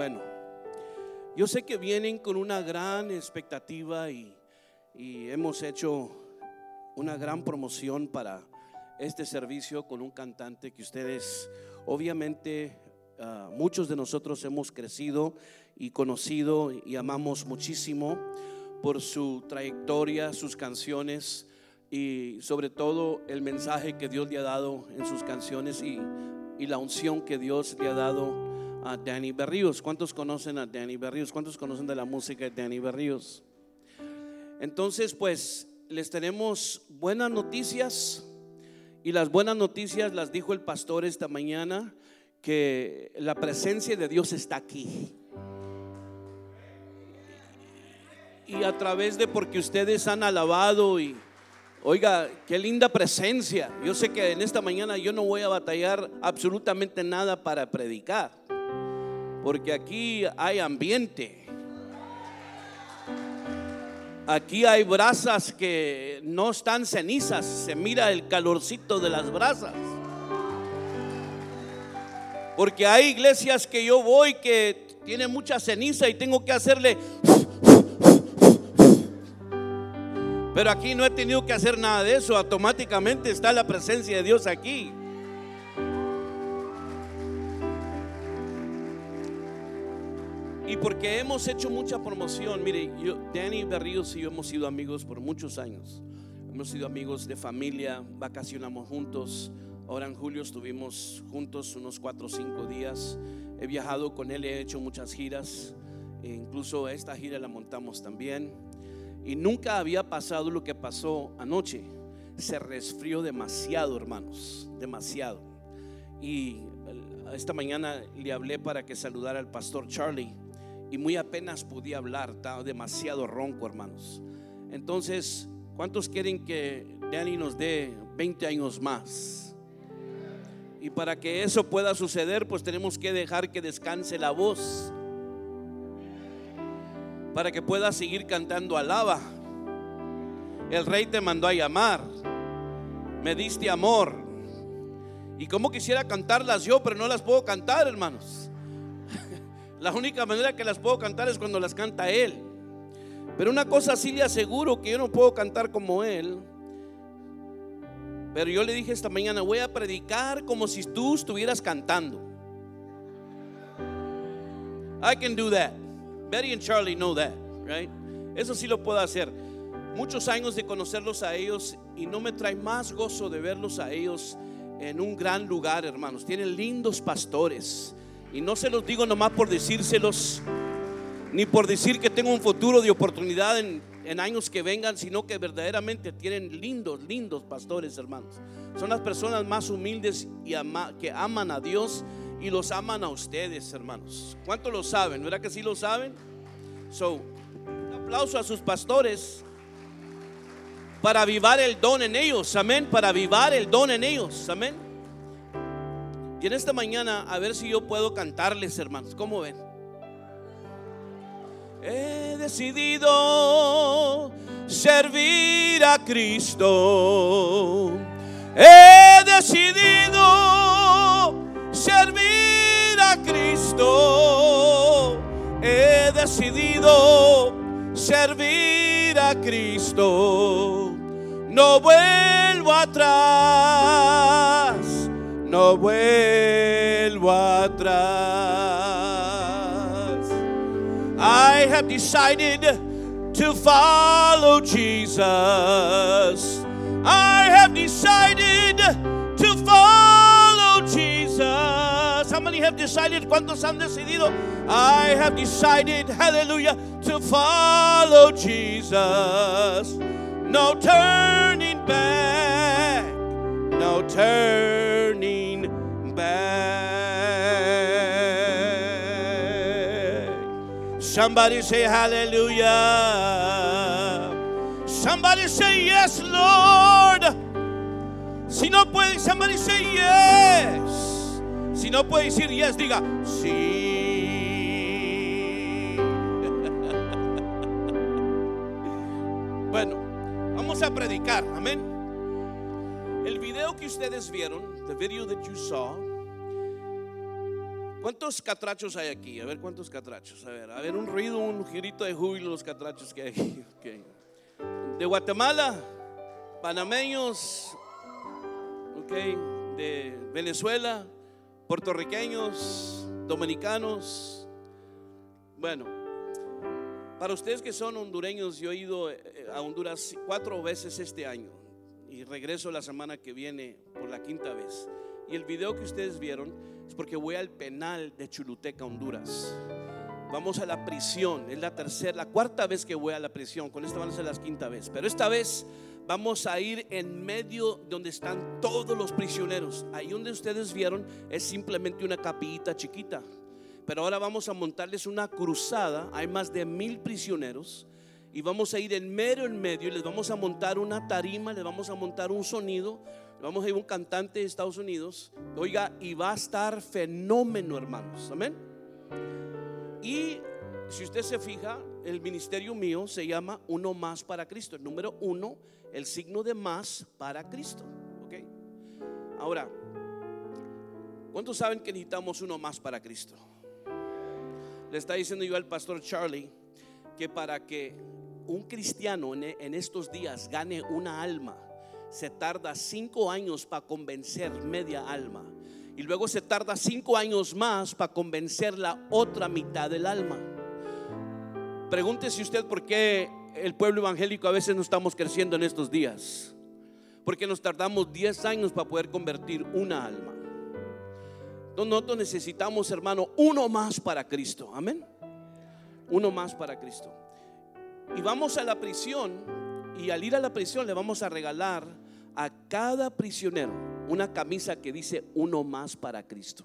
Bueno, yo sé que vienen con una gran expectativa y, hemos hecho una gran promoción para este servicio con un cantante que ustedes obviamente ah, muchos de nosotros hemos crecido y conocido y amamos muchísimo por su trayectoria, sus canciones y sobre todo el mensaje que Dios le ha dado en sus canciones y, y la unción que Dios le ha dado a Danny Berríos. ¿Cuántos conocen a Danny Berríos? ¿Cuántos conocen de la música de Danny Berríos? Entonces, pues les tenemos buenas noticias y las buenas noticias las dijo el pastor esta mañana que la presencia de Dios está aquí. Y a través de porque ustedes han alabado y oiga, qué linda presencia. Yo sé que en esta mañana yo no voy a batallar absolutamente nada para predicar. Porque aquí hay ambiente. Aquí hay brasas que no están cenizas, se mira el calorcito de las brasas. Porque hay iglesias que yo voy que tiene mucha ceniza y tengo que hacerle... Pero aquí no he tenido que hacer nada de eso, automáticamente está la presencia de Dios aquí. Y porque hemos hecho mucha promoción, mire, yo, Danny Berríos y yo hemos sido amigos por muchos años. Hemos sido amigos de familia, vacacionamos juntos. Ahora en julio estuvimos juntos unos cuatro o cinco días. He viajado con él, he hecho muchas giras. E incluso esta gira la montamos también. Y nunca había pasado lo que pasó anoche. Se resfrió demasiado, hermanos, demasiado. Y esta mañana le hablé para que saludara al pastor Charlie y muy apenas podía hablar, estaba demasiado ronco, hermanos. Entonces, ¿cuántos quieren que Danny nos dé 20 años más? Y para que eso pueda suceder, pues tenemos que dejar que descanse la voz. Para que pueda seguir cantando alaba. El rey te mandó a llamar. Me diste amor. Y como quisiera cantarlas yo, pero no las puedo cantar, hermanos. La única manera que las puedo cantar es cuando las canta Él. Pero una cosa sí le aseguro que yo no puedo cantar como Él. Pero yo le dije esta mañana, voy a predicar como si tú estuvieras cantando. I can do that. Betty and Charlie know that, right? Eso sí lo puedo hacer. Muchos años de conocerlos a ellos y no me trae más gozo de verlos a ellos en un gran lugar, hermanos. Tienen lindos pastores y no se los digo nomás por decírselos, ni por decir que tengo un futuro de oportunidad en, años que vengan, sino que verdaderamente tienen lindos, lindos pastores, hermanos. Son las personas más humildes y que aman a Dios y los aman a ustedes, hermanos. ¿Cuánto lo saben? ¿Verdad que sí lo saben? So, un aplauso a sus pastores para avivar el don en ellos, amén, para avivar el don en ellos, amén. Y en esta mañana, a ver si yo puedo cantarles, hermanos. ¿Cómo ven? He decidido servir a Cristo. He decidido servir a Cristo. He decidido servir a Cristo. No vuelvo atrás vuelvo atrás. I have decided to follow Jesus. I have decided to follow Jesus. How many have decided? ¿Cuántos han decidido? I have decided, hallelujah, to follow Jesus. No turning back, no turning Somebody say hallelujah. Somebody say yes, Lord. Si no puede, somebody say yes. Si no puede decir yes, diga sí. bueno, vamos a predicar. Amén. El video que ustedes vieron, the video that you saw, ¿Cuántos catrachos hay aquí? A ver, ¿cuántos catrachos? A ver, a ver, un ruido, un girito de júbilo los catrachos que hay aquí. De Guatemala, panameños, de Venezuela, puertorriqueños, dominicanos. Bueno, para ustedes que son hondureños, yo he ido eh, a Honduras cuatro veces este año y regreso la semana que viene por la quinta vez. Y el video que ustedes vieron es porque voy al penal de Chuluteca, Honduras. Vamos a la prisión, es la tercera, la cuarta vez que voy a la prisión, con esta van a ser la quinta vez. Pero esta vez vamos a ir en medio donde están todos los prisioneros. Ahí donde ustedes vieron es simplemente una capillita chiquita. Pero ahora vamos a montarles una cruzada. Hay más de mil prisioneros. Y vamos a ir en medio, en medio. Y les vamos a montar una tarima, les vamos a montar un sonido Vamos a ir un cantante de Estados Unidos. Oiga, y va a estar fenómeno, hermanos. Amén. Y si usted se fija, el ministerio mío se llama Uno más para Cristo. El número uno, el signo de más para Cristo. ¿Ok? Ahora, ¿cuántos saben que necesitamos uno más para Cristo? Le está diciendo yo al pastor Charlie que para que un cristiano en estos días gane una alma, se tarda cinco años para convencer media alma. Y luego se tarda cinco años más para convencer la otra mitad del alma. Pregúntese usted por qué el pueblo evangélico a veces no estamos creciendo en estos días. Porque nos tardamos 10 años para poder convertir una alma. Nosotros necesitamos, hermano, uno más para Cristo. Amén. Uno más para Cristo. Y vamos a la prisión y al ir a la prisión le vamos a regalar a cada prisionero una camisa que dice uno más para Cristo.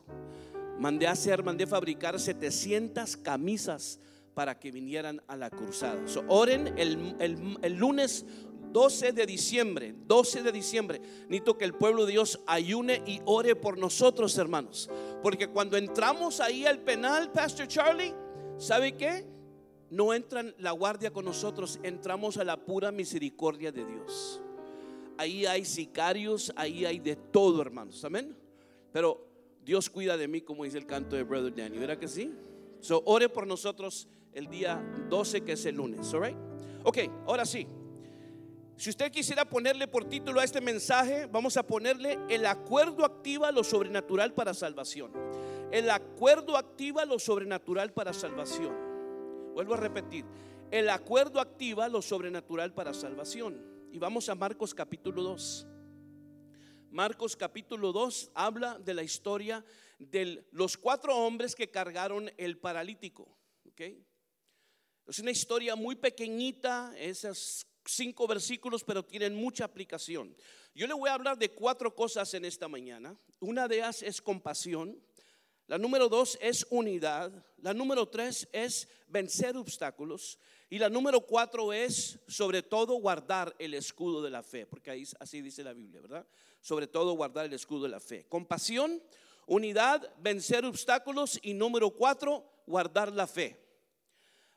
Mandé a hacer, mandé fabricar 700 camisas para que vinieran a la cruzada. oren el, el, lunes 12 de diciembre, 12 de diciembre, necesito que el pueblo de Dios ayune y ore por nosotros, hermanos. Porque cuando entramos ahí al penal, Pastor Charlie, ¿sabe qué? No entran la guardia con nosotros, entramos a la pura misericordia de Dios. Ahí hay sicarios, ahí hay de todo, hermanos. Amén. Pero Dios cuida de mí, como dice el canto de Brother Danny. ¿Verdad que sí? So, ore por nosotros el día 12, que es el lunes. All Ok, ahora sí. Si usted quisiera ponerle por título a este mensaje, vamos a ponerle el acuerdo activa lo sobrenatural para salvación. El acuerdo activa lo sobrenatural para salvación. Vuelvo a repetir. El acuerdo activa lo sobrenatural para salvación. Y vamos a Marcos capítulo 2. Marcos capítulo 2 habla de la historia de los cuatro hombres que cargaron el paralítico. Es una historia muy pequeñita, esos cinco versículos, pero tienen mucha aplicación. Yo le voy a hablar de cuatro cosas en esta mañana. Una de ellas es compasión. La número dos es unidad. La número tres es vencer obstáculos. Y la número cuatro es, sobre todo, guardar el escudo de la fe, porque ahí, así dice la Biblia, ¿verdad? Sobre todo, guardar el escudo de la fe. Compasión, unidad, vencer obstáculos y número cuatro, guardar la fe.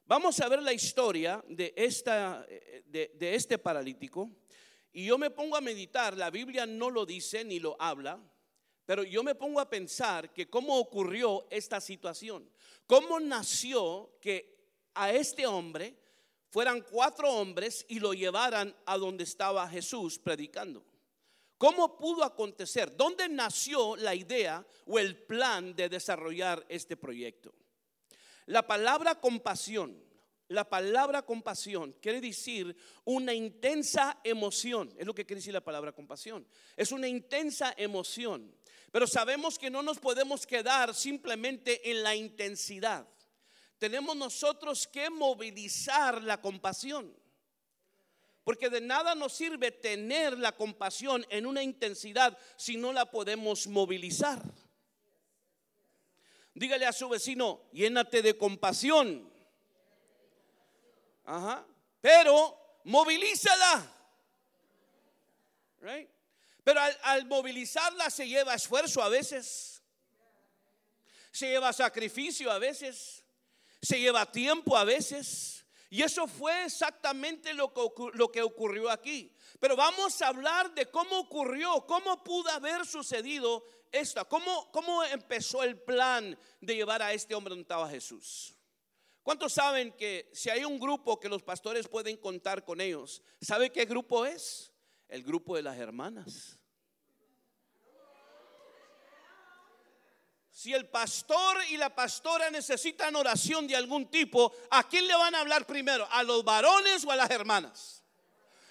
Vamos a ver la historia de, esta, de, de este paralítico. Y yo me pongo a meditar, la Biblia no lo dice ni lo habla, pero yo me pongo a pensar que cómo ocurrió esta situación, cómo nació que a este hombre fueran cuatro hombres y lo llevaran a donde estaba Jesús predicando. ¿Cómo pudo acontecer? ¿Dónde nació la idea o el plan de desarrollar este proyecto? La palabra compasión, la palabra compasión quiere decir una intensa emoción, es lo que quiere decir la palabra compasión. Es una intensa emoción, pero sabemos que no nos podemos quedar simplemente en la intensidad tenemos nosotros que movilizar la compasión. Porque de nada nos sirve tener la compasión en una intensidad si no la podemos movilizar. Dígale a su vecino, llénate de compasión. Ajá. Pero movilízala. Pero al, al movilizarla se lleva esfuerzo a veces. Se lleva sacrificio a veces se lleva tiempo a veces. Y eso fue exactamente lo que, lo que ocurrió aquí. Pero vamos a hablar de cómo ocurrió, cómo pudo haber sucedido esta, ¿cómo, ¿cómo empezó el plan de llevar a este hombre donde estaba Jesús? ¿Cuántos saben que si hay un grupo que los pastores pueden contar con ellos, ¿sabe qué grupo es? El grupo de las hermanas. Si el pastor y la pastora necesitan oración de algún tipo, ¿a quién le van a hablar primero? ¿A los varones o a las hermanas?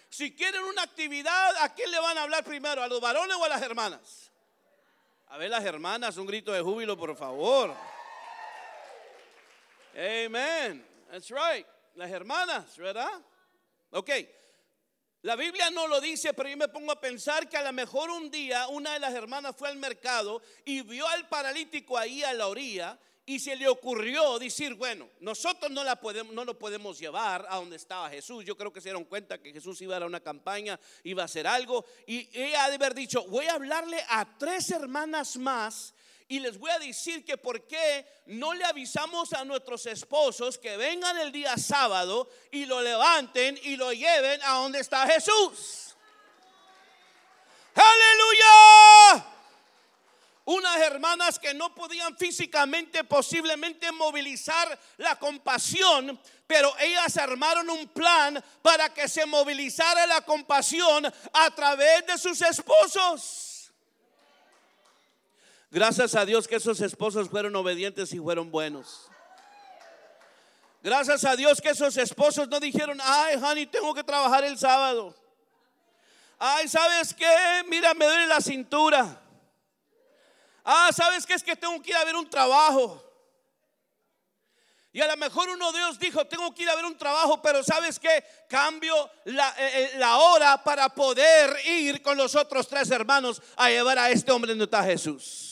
Si quieren una actividad, ¿a quién le van a hablar primero? ¿A los varones o a las hermanas? A ver las hermanas, un grito de júbilo, por favor. Amen. That's right. Las hermanas, ¿verdad? Ok. La Biblia no lo dice, pero yo me pongo a pensar que a lo mejor un día una de las hermanas fue al mercado y vio al paralítico ahí a la orilla y se le ocurrió decir, bueno, nosotros no, la podemos, no lo podemos llevar a donde estaba Jesús. Yo creo que se dieron cuenta que Jesús iba a dar una campaña, iba a hacer algo. Y ella ha de haber dicho, voy a hablarle a tres hermanas más y les voy a decir que por qué no le avisamos a nuestros esposos que vengan el día sábado y lo levanten y lo lleven a donde está Jesús. Aleluya. Unas hermanas que no podían físicamente posiblemente movilizar la compasión, pero ellas armaron un plan para que se movilizara la compasión a través de sus esposos. Gracias a Dios que esos esposos fueron obedientes y fueron buenos. Gracias a Dios que esos esposos no dijeron, ay, honey, tengo que trabajar el sábado. Ay, ¿sabes qué? Mira, me duele la cintura. Ah, ¿sabes qué? Es que tengo que ir a ver un trabajo. Y a lo mejor uno de ellos dijo, tengo que ir a ver un trabajo, pero ¿sabes qué? Cambio la, eh, eh, la hora para poder ir con los otros tres hermanos a llevar a este hombre donde está Jesús.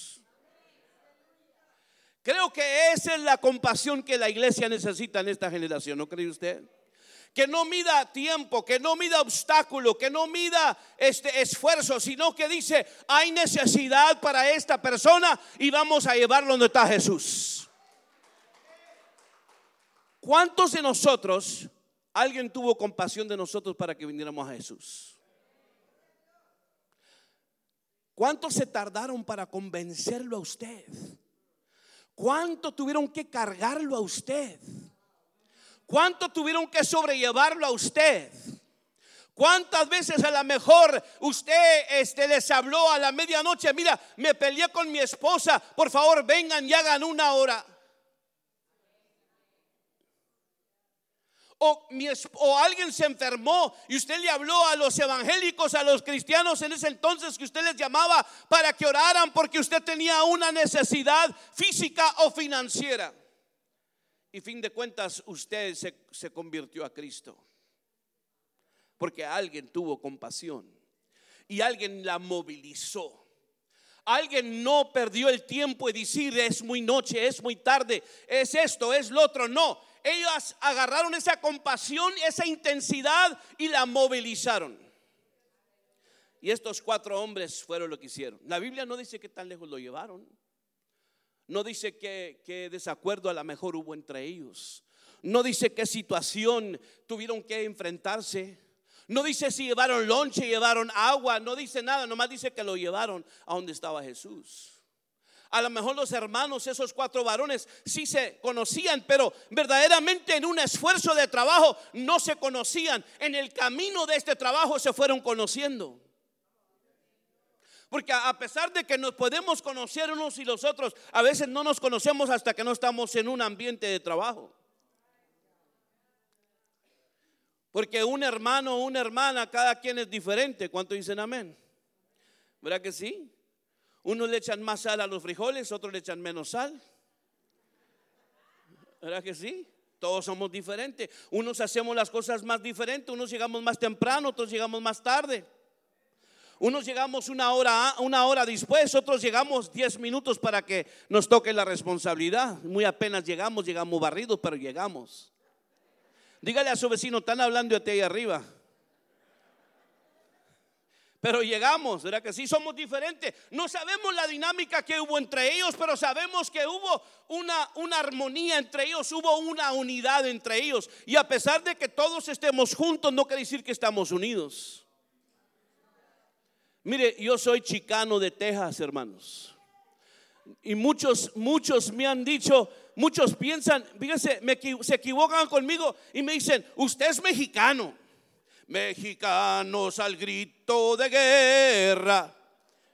Creo que esa es la compasión que la iglesia necesita en esta generación, ¿no cree usted? Que no mida tiempo, que no mida obstáculo, que no mida este esfuerzo, sino que dice, hay necesidad para esta persona y vamos a llevarlo donde está Jesús. ¿Cuántos de nosotros alguien tuvo compasión de nosotros para que viniéramos a Jesús? ¿Cuántos se tardaron para convencerlo a usted? ¿Cuánto tuvieron que cargarlo a usted? ¿Cuánto tuvieron que sobrellevarlo a usted? ¿Cuántas veces a lo mejor usted este, les habló a la medianoche? Mira, me peleé con mi esposa, por favor vengan y hagan una hora. O, alguien se enfermó y usted le habló a los evangélicos, a los cristianos en ese entonces que usted les llamaba para que oraran porque usted tenía una necesidad física o financiera. Y fin de cuentas usted se, se convirtió a Cristo. Porque alguien tuvo compasión y alguien la movilizó. Alguien no perdió el tiempo y decir es muy noche, es muy tarde, es esto, es lo otro. No, ellos agarraron esa compasión, esa intensidad y la movilizaron. Y estos cuatro hombres fueron lo que hicieron. La Biblia no dice que tan lejos lo llevaron. No dice que, desacuerdo a lo mejor hubo entre ellos. No dice qué situación tuvieron que enfrentarse. No dice si llevaron lonche, llevaron agua. No dice nada. Nomás dice que lo llevaron a donde estaba Jesús. A lo mejor los hermanos, esos cuatro varones, sí se conocían, pero verdaderamente en un esfuerzo de trabajo no se conocían. En el camino de este trabajo se fueron conociendo. Porque a pesar de que nos podemos conocer unos y los otros, a veces no nos conocemos hasta que no estamos en un ambiente de trabajo. Porque un hermano o una hermana, cada quien es diferente. ¿Cuánto dicen amén? ¿Verdad que sí? Unos le echan más sal a los frijoles, otros le echan menos sal. ¿Verdad que sí? Todos somos diferentes. Unos hacemos las cosas más diferentes, unos llegamos más temprano, otros llegamos más tarde. Unos llegamos una hora, una hora después, otros llegamos diez minutos para que nos toque la responsabilidad. Muy apenas llegamos, llegamos barridos, pero llegamos. Dígale a su vecino, están hablando de ti ahí arriba. Pero llegamos, ¿verdad que sí? Somos diferentes. No sabemos la dinámica que hubo entre ellos, pero sabemos que hubo una, una armonía entre ellos, hubo una unidad entre ellos. Y a pesar de que todos estemos juntos, no quiere decir que estamos unidos. Mire, yo soy chicano de Texas, hermanos. Y muchos, muchos me han dicho, muchos piensan, fíjense, se equivocan conmigo y me dicen, usted es mexicano. Mexicanos al grito de guerra.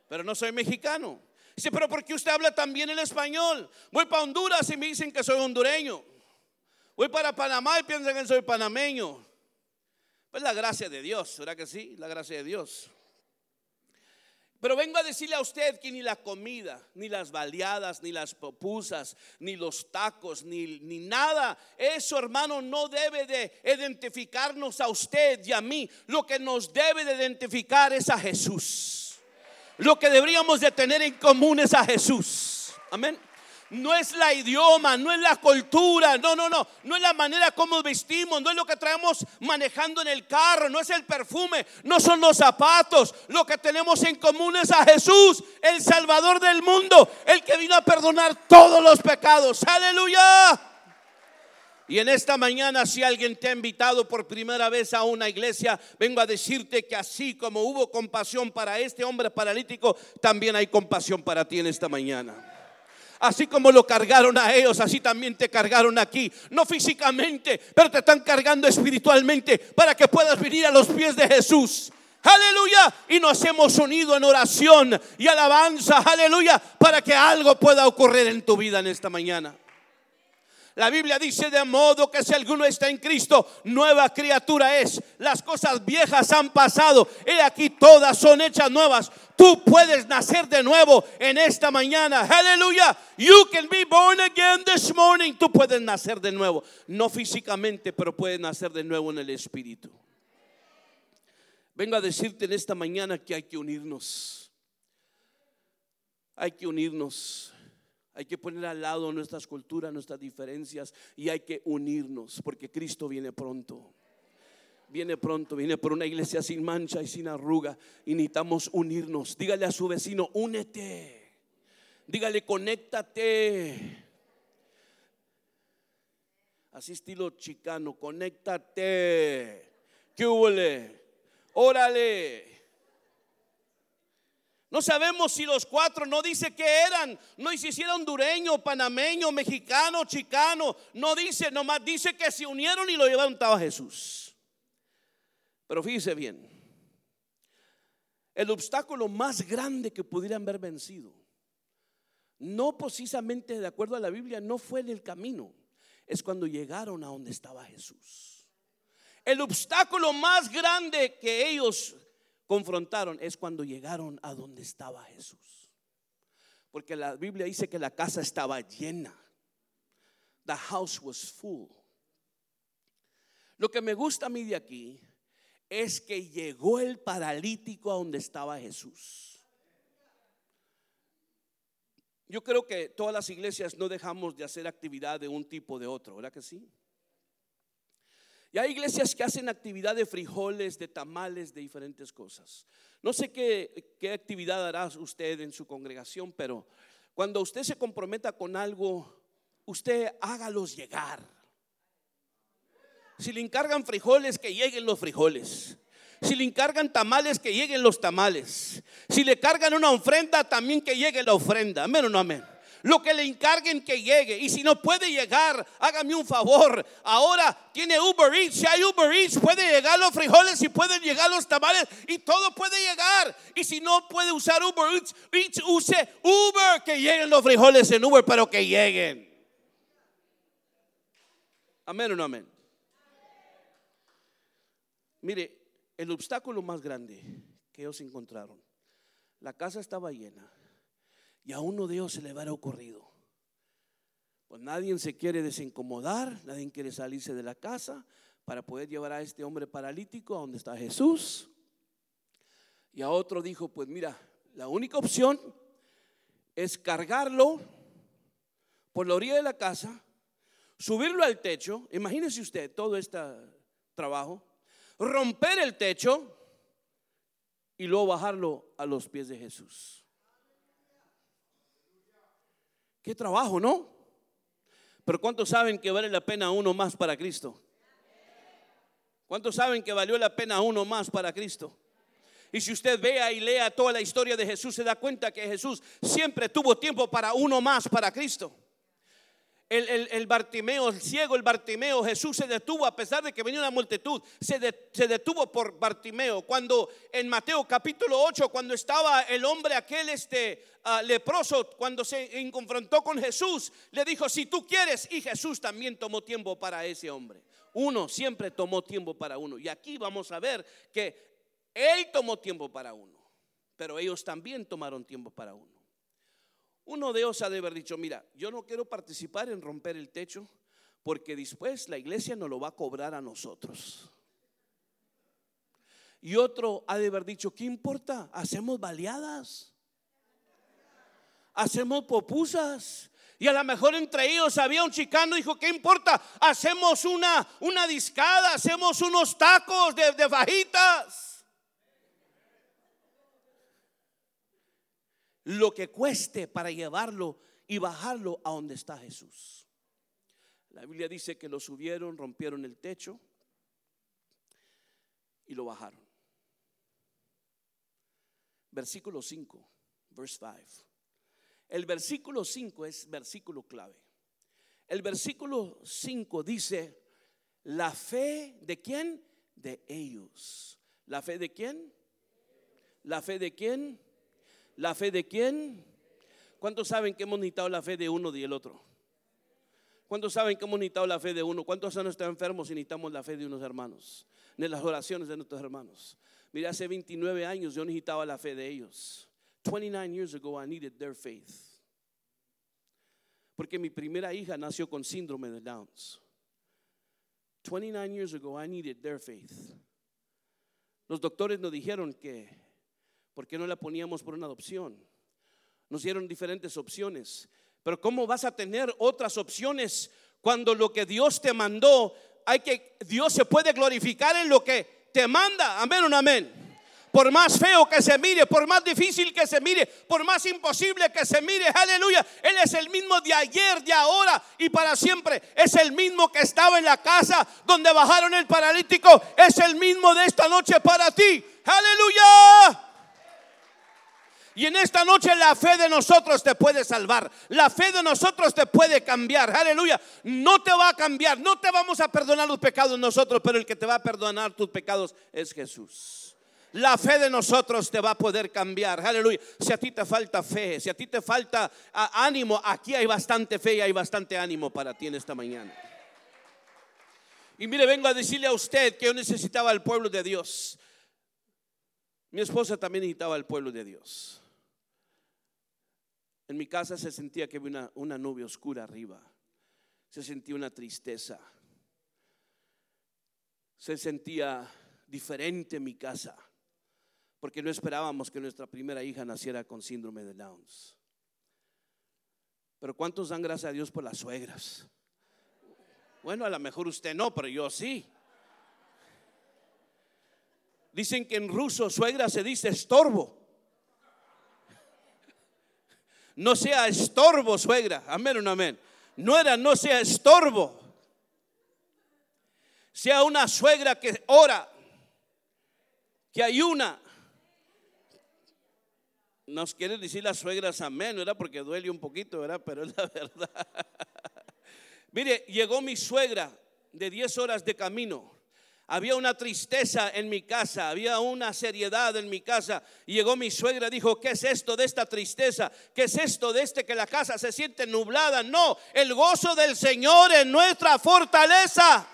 Pero no soy mexicano. Dice, pero ¿por qué usted habla también el español? Voy para Honduras y me dicen que soy hondureño. Voy para Panamá y piensan que soy panameño. Pues la gracia de Dios, ¿verdad que sí? La gracia de Dios. Pero vengo a decirle a usted que ni la comida, ni las baleadas, ni las popusas, ni los tacos, ni, ni, nada, eso hermano no debe de identificarnos a usted y a mí. Lo que nos debe de identificar es a Jesús. Lo que deberíamos de tener en común es a Jesús. Amén no es la idioma, no es la cultura, no, no, no, no es la manera como vestimos, no es lo que traemos manejando en el carro, no es el perfume, no son los zapatos. Lo que tenemos en común es a Jesús, el Salvador del mundo, el que vino a perdonar todos los pecados. Aleluya. Y en esta mañana, si alguien te ha invitado por primera vez a una iglesia, vengo a decirte que así como hubo compasión para este hombre paralítico, también hay compasión para ti en esta mañana. Así como lo cargaron a ellos, así también te cargaron aquí. No físicamente, pero te están cargando espiritualmente para que puedas venir a los pies de Jesús. Aleluya. Y nos hemos unido en oración y alabanza. Aleluya. Para que algo pueda ocurrir en tu vida en esta mañana. La Biblia dice de modo que si alguno está en Cristo, nueva criatura es. Las cosas viejas han pasado. He aquí todas son hechas nuevas. Tú puedes nacer de nuevo en esta mañana. Aleluya. You can be born again this morning. Tú puedes nacer de nuevo. No físicamente, pero puedes nacer de nuevo en el Espíritu. Vengo a decirte en esta mañana que hay que unirnos. Hay que unirnos. Hay que poner al lado nuestras culturas, nuestras diferencias y hay que unirnos porque Cristo viene pronto. Viene pronto, viene por una iglesia sin mancha y sin arruga y necesitamos unirnos. Dígale a su vecino, únete. Dígale, conéctate. Así estilo chicano, conéctate. ¿Qué hubo? Órale. No sabemos si los cuatro, no dice que eran, no dice si hondureño, panameño, mexicano, chicano, no dice, nomás dice que se unieron y lo llevaron a Jesús. Pero fíjese bien, el obstáculo más grande que pudieran haber vencido, no precisamente de acuerdo a la Biblia, no fue en el camino, es cuando llegaron a donde estaba Jesús. El obstáculo más grande que ellos confrontaron es cuando llegaron a donde estaba Jesús. Porque la Biblia dice que la casa estaba llena. The house was full. Lo que me gusta a mí de aquí es que llegó el paralítico a donde estaba Jesús. Yo creo que todas las iglesias no dejamos de hacer actividad de un tipo o de otro, ¿verdad que sí? Y hay iglesias que hacen actividad de frijoles, de tamales, de diferentes cosas. No sé qué, qué actividad hará usted en su congregación, pero cuando usted se comprometa con algo, usted hágalos llegar. Si le encargan frijoles, que lleguen los frijoles. Si le encargan tamales, que lleguen los tamales. Si le cargan una ofrenda, también que llegue la ofrenda. Amén o no amén lo que le encarguen que llegue. Y si no puede llegar, hágame un favor. Ahora tiene Uber Eats. Si hay Uber Eats, puede llegar los frijoles y pueden llegar los tamales y todo puede llegar. Y si no puede usar Uber Eats, use Uber, que lleguen los frijoles en Uber, pero que lleguen. Amén o no amén. Mire, el obstáculo más grande que ellos encontraron, la casa estaba llena y a uno de ellos se le habrá ocurrido. Pues nadie se quiere desincomodar, nadie quiere salirse de la casa para poder llevar a este hombre paralítico a donde está Jesús. Y a otro dijo, pues mira, la única opción es cargarlo por la orilla de la casa, subirlo al techo, imagínese usted todo este trabajo, romper el techo y luego bajarlo a los pies de Jesús. Qué trabajo, ¿no? Pero ¿cuántos saben que vale la pena uno más para Cristo? ¿Cuántos saben que valió la pena uno más para Cristo? Y si usted vea y lea toda la historia de Jesús, se da cuenta que Jesús siempre tuvo tiempo para uno más, para Cristo. El, el, Bartimeo, el ciego, el Bartimeo, Jesús se detuvo a pesar de que venía una multitud, se, se detuvo por Bartimeo. Cuando en Mateo capítulo 8, cuando estaba el hombre aquel este ah, leproso, cuando se confrontó con Jesús, le dijo, si tú quieres, y Jesús también tomó tiempo para ese hombre. Uno siempre tomó tiempo para uno. Y aquí vamos a ver que él tomó tiempo para uno, pero ellos también tomaron tiempo para uno. Uno de ellos ha de haber dicho, mira, yo no quiero participar en romper el techo porque después la iglesia nos lo va a cobrar a nosotros. Y otro ha de haber dicho, ¿qué importa? Hacemos baleadas. Hacemos popusas. Y a lo mejor entre ellos había un chicano, dijo, ¿qué importa? Hacemos una, una discada, hacemos unos tacos de, de fajitas. Lo que cueste para llevarlo y bajarlo a donde está Jesús. La Biblia dice que lo subieron, rompieron el techo y lo bajaron. Versículo 5, verse 5. El versículo 5 es versículo clave. El versículo 5 dice, la fe de quién? De ellos. ¿La fe de quién? ¿La fe de quién? ¿La fe de quién? ¿Cuántos saben que hemos necesitado la fe de uno y el otro? ¿Cuántos saben que hemos necesitado la fe de uno? ¿Cuántos han estado enfermos y necesitamos la fe de unos hermanos? De las oraciones de nuestros hermanos. Mira, hace 29 años yo necesitaba la fe de ellos. 29 years ago I needed their faith. Porque mi primera hija nació con síndrome de Downs. 29 years ago I needed their faith. Los doctores nos dijeron que ¿Por qué no la poníamos por una adopción? Nos dieron diferentes opciones. Pero ¿cómo vas a tener otras opciones cuando lo que Dios te mandó, hay que Dios se puede glorificar en lo que te manda? Amén o amén. Por más feo que se mire, por más difícil que se mire, por más imposible que se mire, aleluya. Él es el mismo de ayer, de ahora y para siempre. Es el mismo que estaba en la casa donde bajaron el paralítico. Es el mismo de esta noche para ti. Aleluya. Y en esta noche la fe de nosotros te puede salvar. La fe de nosotros te puede cambiar. Aleluya. No te va a cambiar. No te vamos a perdonar los pecados nosotros, pero el que te va a perdonar tus pecados es Jesús. La fe de nosotros te va a poder cambiar. Aleluya. Si a ti te falta fe, si a ti te falta ánimo, aquí hay bastante fe y hay bastante ánimo para ti en esta mañana. Y mire, vengo a decirle a usted que yo necesitaba el pueblo de Dios. Mi esposa también necesitaba el pueblo de Dios. En mi casa se sentía que había una, nube oscura arriba. Se sentía una tristeza. Se sentía diferente en mi casa. Porque no esperábamos que nuestra primera hija naciera con síndrome de Downs. Pero ¿cuántos dan gracias a Dios por las suegras? Bueno, a lo mejor usted no, pero yo sí. Dicen que en ruso suegra se dice estorbo. No sea estorbo, suegra. Amén o no amén. No era, no sea estorbo. Sea una suegra que ora, que ayuna. Nos quiere decir las suegras amén, ¿verdad? Porque duele un poquito, ¿verdad? Pero es la verdad. Mire, llegó mi suegra de 10 horas de camino había una tristeza en mi casa, había una seriedad en mi casa. Llegó mi suegra, dijo, ¿qué es esto de esta tristeza? ¿Qué es esto de este que la casa se siente nublada? No, el gozo del Señor en nuestra fortaleza.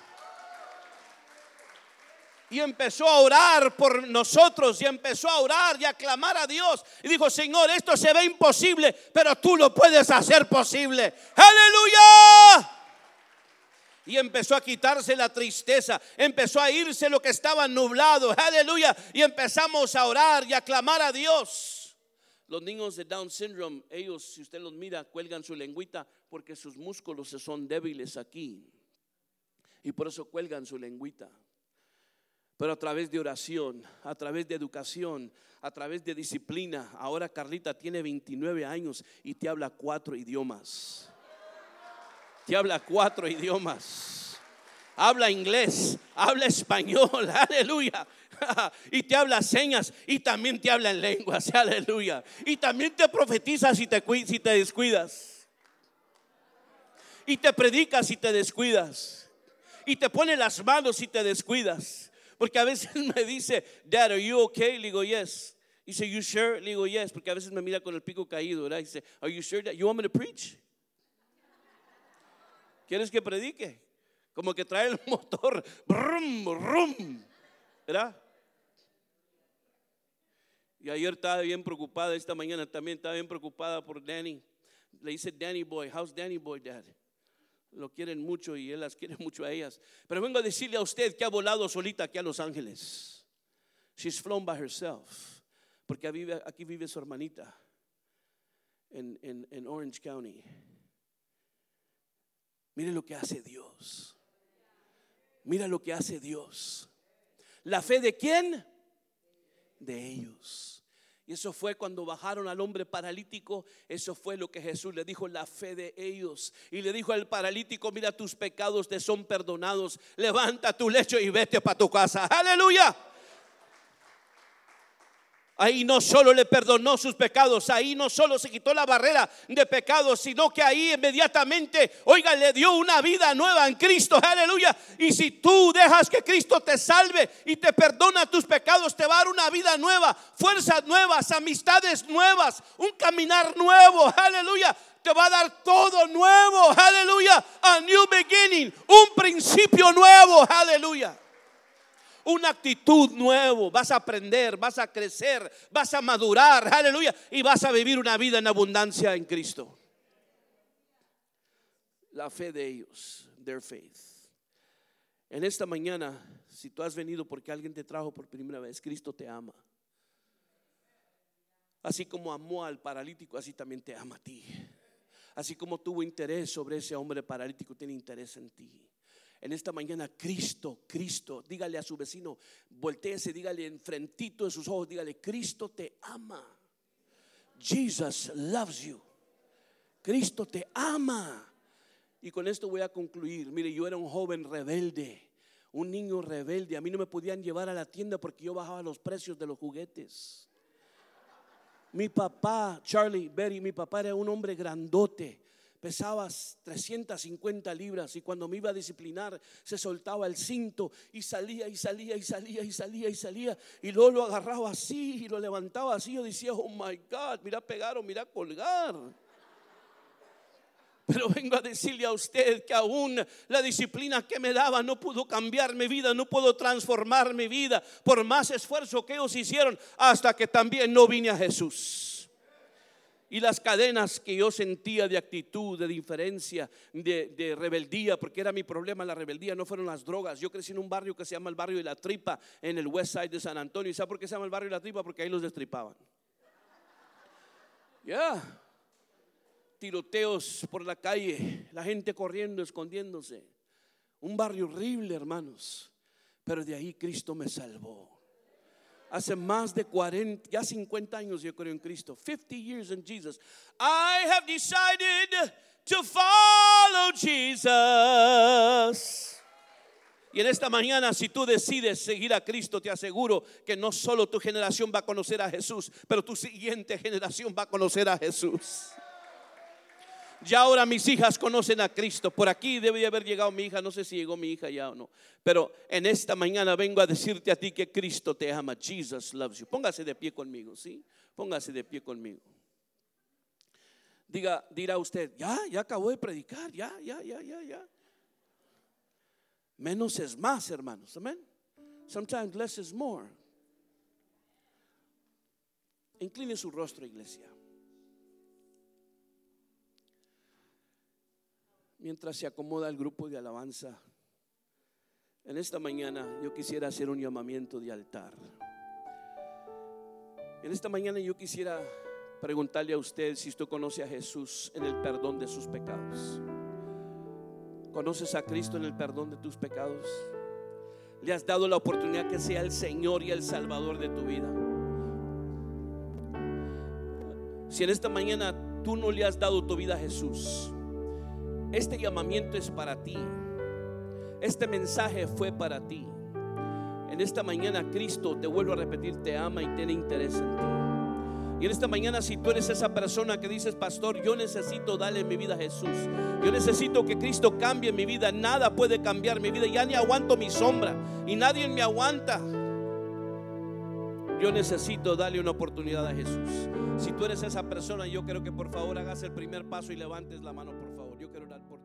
Y empezó a orar por nosotros y empezó a orar y a clamar a Dios. Y dijo, Señor, esto se ve imposible, pero tú lo puedes hacer posible. Aleluya y empezó a quitarse la tristeza, empezó a irse lo que estaba nublado, aleluya, y empezamos a orar y a clamar a Dios. Los niños de Down syndrome, ellos, si usted los mira, cuelgan su lengüita porque sus músculos son débiles aquí. Y por eso cuelgan su lengüita. Pero a través de oración, a través de educación, a través de disciplina, ahora Carlita tiene 29 años y te habla cuatro idiomas te habla cuatro idiomas. Habla inglés, habla español, aleluya. y te habla señas y también te habla en lenguas, aleluya. Y también te profetiza si te, si te descuidas. Y te predica si te descuidas. Y te pone las manos si te descuidas. Porque a veces me dice, Dad, are you okay? Le digo, yes. Dice, you sure? Le digo, yes. Porque a veces me mira con el pico caído, ¿verdad? Dice, are you sure? That you want me to preach? ¿Quieres que predique? Como que trae el motor, brum, brum, ¿verdad? Y ayer estaba bien preocupada, esta mañana también estaba bien preocupada por Danny. Le dice Danny Boy, how's Danny Boy, Dad? Lo quieren mucho y él las quiere mucho a ellas. Pero vengo a decirle a usted que ha volado solita aquí a Los Ángeles. She's flown by herself. Porque aquí vive su hermanita en, en Orange County. Mire lo que hace Dios. Mira lo que hace Dios. ¿La fe de quién? De ellos. Y eso fue cuando bajaron al hombre paralítico. Eso fue lo que Jesús le dijo, la fe de ellos. Y le dijo al paralítico, mira tus pecados te son perdonados. Levanta tu lecho y vete para tu casa. Aleluya. Ahí no solo le perdonó sus pecados, ahí no solo se quitó la barrera de pecados, sino que ahí inmediatamente, oiga, le dio una vida nueva en Cristo, aleluya. Y si tú dejas que Cristo te salve y te perdona tus pecados, te va a dar una vida nueva, fuerzas nuevas, amistades nuevas, un caminar nuevo, aleluya. Te va a dar todo nuevo, aleluya. A new beginning, un principio nuevo, aleluya una actitud nuevo, vas a aprender, vas a crecer, vas a madurar, aleluya, y vas a vivir una vida en abundancia en Cristo. La fe de ellos, their faith. En esta mañana, si tú has venido porque alguien te trajo por primera vez, Cristo te ama. Así como amó al paralítico, así también te ama a ti. Así como tuvo interés sobre ese hombre paralítico, tiene interés en ti. En esta mañana, Cristo, Cristo, dígale a su vecino, volteese, dígale enfrentito de sus ojos, dígale, Cristo te ama. Jesus loves you. Cristo te ama. Y con esto voy a concluir. Mire, yo era un joven rebelde, un niño rebelde. A mí no me podían llevar a la tienda porque yo bajaba los precios de los juguetes. Mi papá, Charlie Berry, mi papá era un hombre grandote pesaba 350 libras y cuando me iba a disciplinar se soltaba el cinto y salía y salía y salía y salía y salía y luego lo agarraba así y lo levantaba así. Yo decía, oh my God, mira pegar o mira colgar. Pero vengo a decirle a usted que aún la disciplina que me daba no pudo cambiar mi vida, no pudo transformar mi vida por más esfuerzo que ellos hicieron hasta que también no vine a Jesús y las cadenas que yo sentía de actitud, de diferencia, de, rebeldía, porque era mi problema la rebeldía, no fueron las drogas. Yo crecí en un barrio que se llama el barrio de la tripa, en el west side de San Antonio. ¿Y sabe por qué se llama el barrio de la tripa? Porque ahí los destripaban. Ya. Tiroteos por la calle, la gente corriendo, escondiéndose. Un barrio horrible, hermanos. Pero de ahí Cristo me salvó hace más de 40, ya 50 años yo creo en Cristo. 50 years in Jesus. I have decided to follow Jesus. Y en esta mañana, si tú decides seguir a Cristo, te aseguro que no solo tu generación va a conocer a Jesús, pero tu siguiente generación va a conocer a Jesús. Ya ahora mis hijas conocen a Cristo. Por aquí debe haber llegado mi hija. No sé si llegó mi hija ya o no. Pero en esta mañana vengo a decirte a ti que Cristo te ama. Jesus loves you. Póngase de pie conmigo, ¿sí? Póngase de pie conmigo. Diga, dirá usted, ya, ya acabó de predicar. Ya, ya, ya, ya, ya. Menos es más, hermanos. Amén. Sometimes less is more. Incline su rostro, iglesia. Mientras se acomoda el grupo de alabanza, en esta mañana yo quisiera hacer un llamamiento de altar. En esta mañana yo quisiera preguntarle a usted si usted conoce a Jesús en el perdón de sus pecados. ¿Conoces a Cristo en el perdón de tus pecados? ¿Le has dado la oportunidad que sea el Señor y el Salvador de tu vida? Si en esta mañana tú no le has dado tu vida a Jesús, este llamamiento es para ti. Este mensaje fue para ti. En esta mañana Cristo, te vuelvo a repetir, te ama y tiene interés en ti. Y en esta mañana si tú eres esa persona que dices, pastor, yo necesito darle mi vida a Jesús. Yo necesito que Cristo cambie mi vida. Nada puede cambiar mi vida. Ya ni aguanto mi sombra. Y nadie me aguanta. Yo necesito darle una oportunidad a Jesús. Si tú eres esa persona, yo quiero que por favor hagas el primer paso y levantes la mano. Yo quiero orar por.